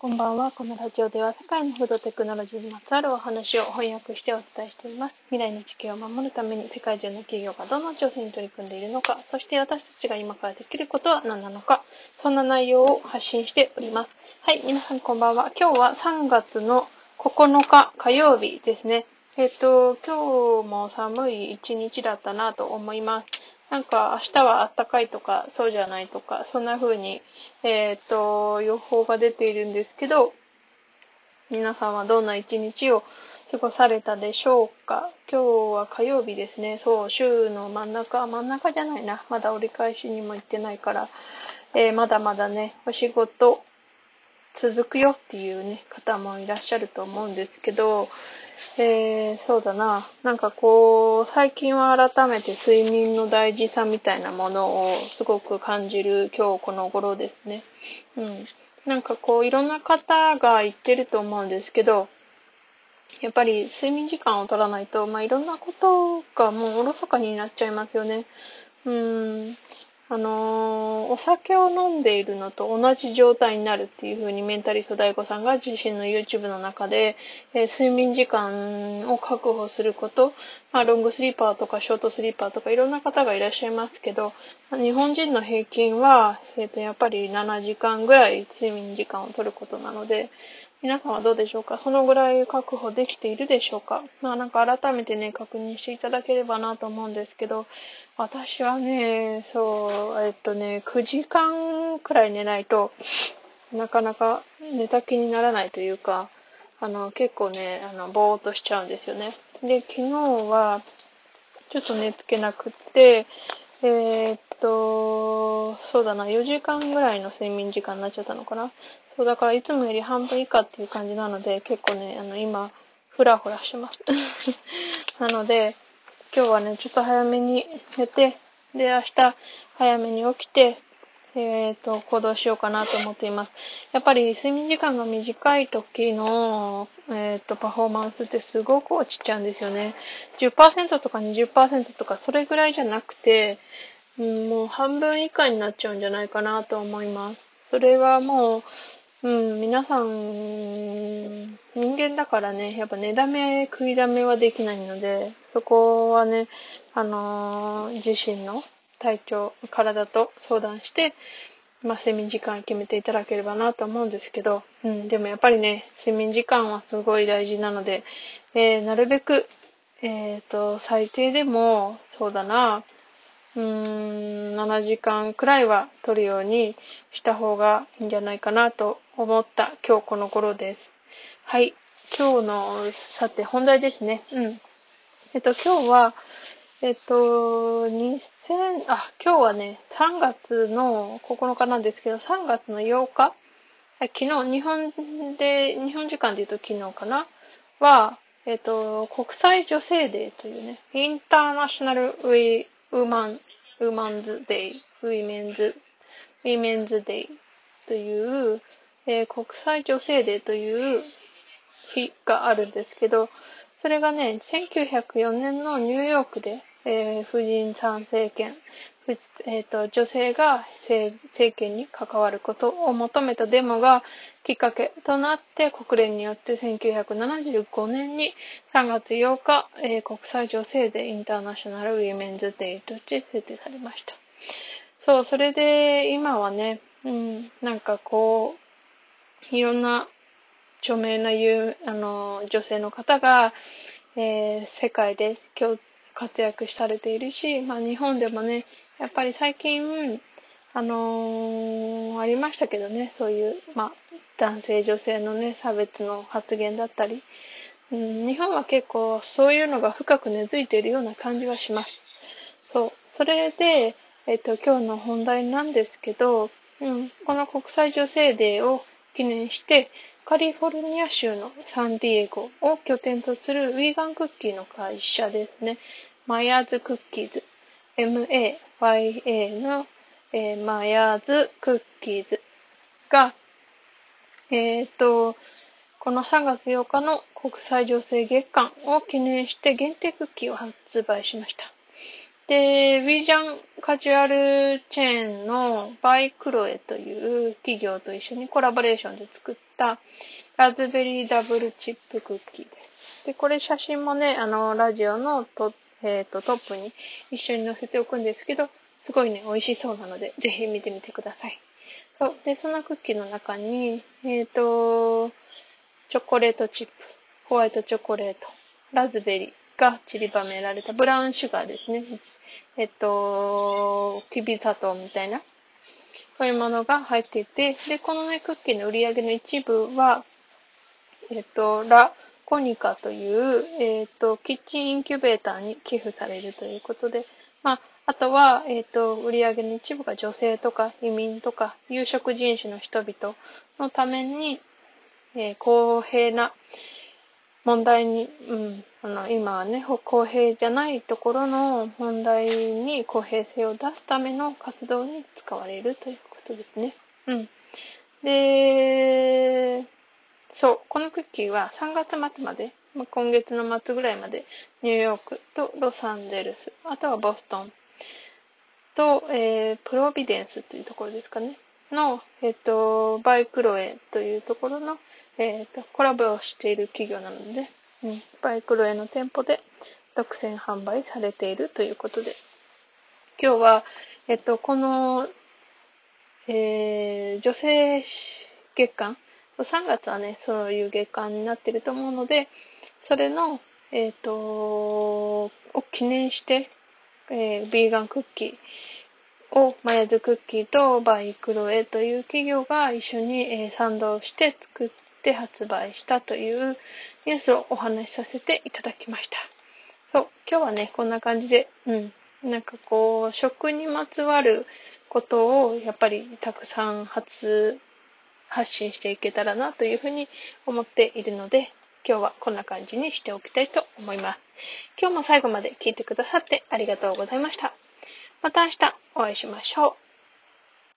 こんばんは。このラジオでは世界のフードテクノロジーにまつわるお話を翻訳してお伝えしています。未来の地球を守るために世界中の企業がどんな挑戦に取り組んでいるのか、そして私たちが今からできることは何なのか、そんな内容を発信しております。はい、皆さんこんばんは。今日は3月の9日火曜日ですね。えっ、と、今日も寒い一日だったなと思います。なんか明日は暖かいとかそうじゃないとか、そんな風に、えっ、ー、と、予報が出ているんですけど、皆さんはどんな一日を過ごされたでしょうか？今日は火曜日ですね。そう、週の真ん中、真ん中じゃないな。まだ折り返しにも行ってないから、えー、まだまだね、お仕事続くよっていうね、方もいらっしゃると思うんですけど、えー、そうだな。なんかこう、最近は改めて睡眠の大事さみたいなものをすごく感じる今日この頃ですね。うん。なんかこう、いろんな方が言ってると思うんですけど、やっぱり睡眠時間を取らないと、まあ、いろんなことがもうおろそかになっちゃいますよね。うん。あのー、お酒を飲んでいるのと同じ状態になるっていう風にメンタリスト DAIGO さんが自身の YouTube の中で、えー、睡眠時間を確保すること、まあ、ロングスリーパーとかショートスリーパーとかいろんな方がいらっしゃいますけど、日本人の平均は、えー、とやっぱり7時間ぐらい睡眠時間を取ることなので、皆さんはどうでしょうか？そのぐらい確保できているでしょうか？まあなんか改めてね、確認していただければなと思うんですけど、私はね、そう、えっとね、9時間くらい寝ないとなかなか寝た気にならないというか、あの、結構ね、あの、ぼーっとしちゃうんですよね。で、昨日は、ちょっと寝つけなくって、えー、っと、そうだな、4時間ぐらいの睡眠時間になっちゃったのかな。そう、だからいつもより半分以下っていう感じなので、結構ね、あの、今、ふらふらしてます。なので、今日はね、ちょっと早めに寝て、で、明日、早めに起きて、えっ、ー、と、行動しようかなと思っています。やっぱり睡眠時間が短い時の、えっ、ー、と、パフォーマンスってすごく落ちちゃうんですよね。10%とか20%とかそれぐらいじゃなくて、うん、もう半分以下になっちゃうんじゃないかなと思います。それはもう、うん、皆さん、人間だからね、やっぱ寝だめ、食いだめはできないので、そこはね、あのー、自身の体調、体と相談して、まあ、睡眠時間決めていただければなと思うんですけど、うん、でもやっぱりね、睡眠時間はすごい大事なので、えー、なるべく、えっ、ー、と、最低でも、そうだな、うーん、7時間くらいは取るようにした方がいいんじゃないかなと思った今日この頃です。はい。今日の、さて本題ですね。うん。えっと、今日は、えっと、2000、あ、今日はね、3月の9日なんですけど、3月の8日、昨日、日本で、日本時間で言うと昨日かなは、えっと、国際女性デーというね、 International We-Woman、Woman's Day、Women's、Women's Day という、えー、国際女性デーという日があるんですけど、それがね、1904年のニューヨークで、えー、婦人参政権、えーと、女性が政権に関わることを求めたデモがきっかけとなって国連によって1975年に3月8日、えー、国際女性デインターナショナルウィメンズデーとして制定されました。そう、それで今はね、うん、なんかこう、いろんな著名なう、あの女性の方が、えー、世界で共活躍されているし、まあ日本でもね、やっぱり最近、あのー、ありましたけどね、そういう、まあ、男性女性のね、差別の発言だったり、うん、日本は結構そういうのが深く根付いているような感じはします。そう。それで、えっと、今日の本題なんですけど、うん、この国際女性デーを記念して、カリフォルニア州のサンディエゴを拠点とするウィーガンクッキーの会社ですね。マヤーズクッキーズ MAYA の、えー、マヤーズクッキーズが、えっ、と、この3月8日の国際女性月間を記念して限定クッキーを発売しました。で、ウィージャンカジュアルチェーンのバイクロエという企業と一緒にコラボレーションで作ったラズベリーダブルチップクッキーです。で、これ写真もね、あの、ラジオのと、えっ、ー、と、トップに一緒に載せておくんですけど、すごいね、美味しそうなので、ぜひ見てみてください。そう。で、そのクッキーの中に、えっ、ー、と、チョコレートチップ、ホワイトチョコレート、ラズベリーが散りばめられたブラウンシュガーですね。えっと、きび砂糖みたいな、そういうものが入っていて、で、このね、クッキーの売り上げの一部は、えっと、ラ・コニカという、えっと、キッチンインキュベーターに寄付されるということで、まあ、あとは、えっ、と、売り上げの一部が女性とか移民とか有色人種の人々のために、えー、公平な問題に、うん、あの、今はね、公平じゃないところの問題に公平性を出すための活動に使われるということですね。うん。で、そう、このクッキーは3月末まで、まあ、今月の末ぐらいまでニューヨークとロサンゼルス、あとはボストンと、えー、プロビデンスというところですかね。の、えっ、ー、と、バイクロエというところの、えっ、ー、と、コラボをしている企業なので、うん、バイクロエの店舗で独占販売されているということで、今日は、えっ、と、この、えー、女性月間、3月はね、そういう月間になってると思うので、それの、えっ、と、を記念して、えー、ビーガンクッキーを、マヤズクッキーとバイクロエという企業が一緒に、賛同して作っって発売したというニュースをお話しさせていただきました。そう、今日はね、こんな感じで、うん、なんかこう、食にまつわることをやっぱりたくさん発、発信していけたらなというふうに思っているので、今日はこんな感じにしておきたいと思います。今日も最後まで聞いてくださってありがとうございました。また明日お会いしましょう。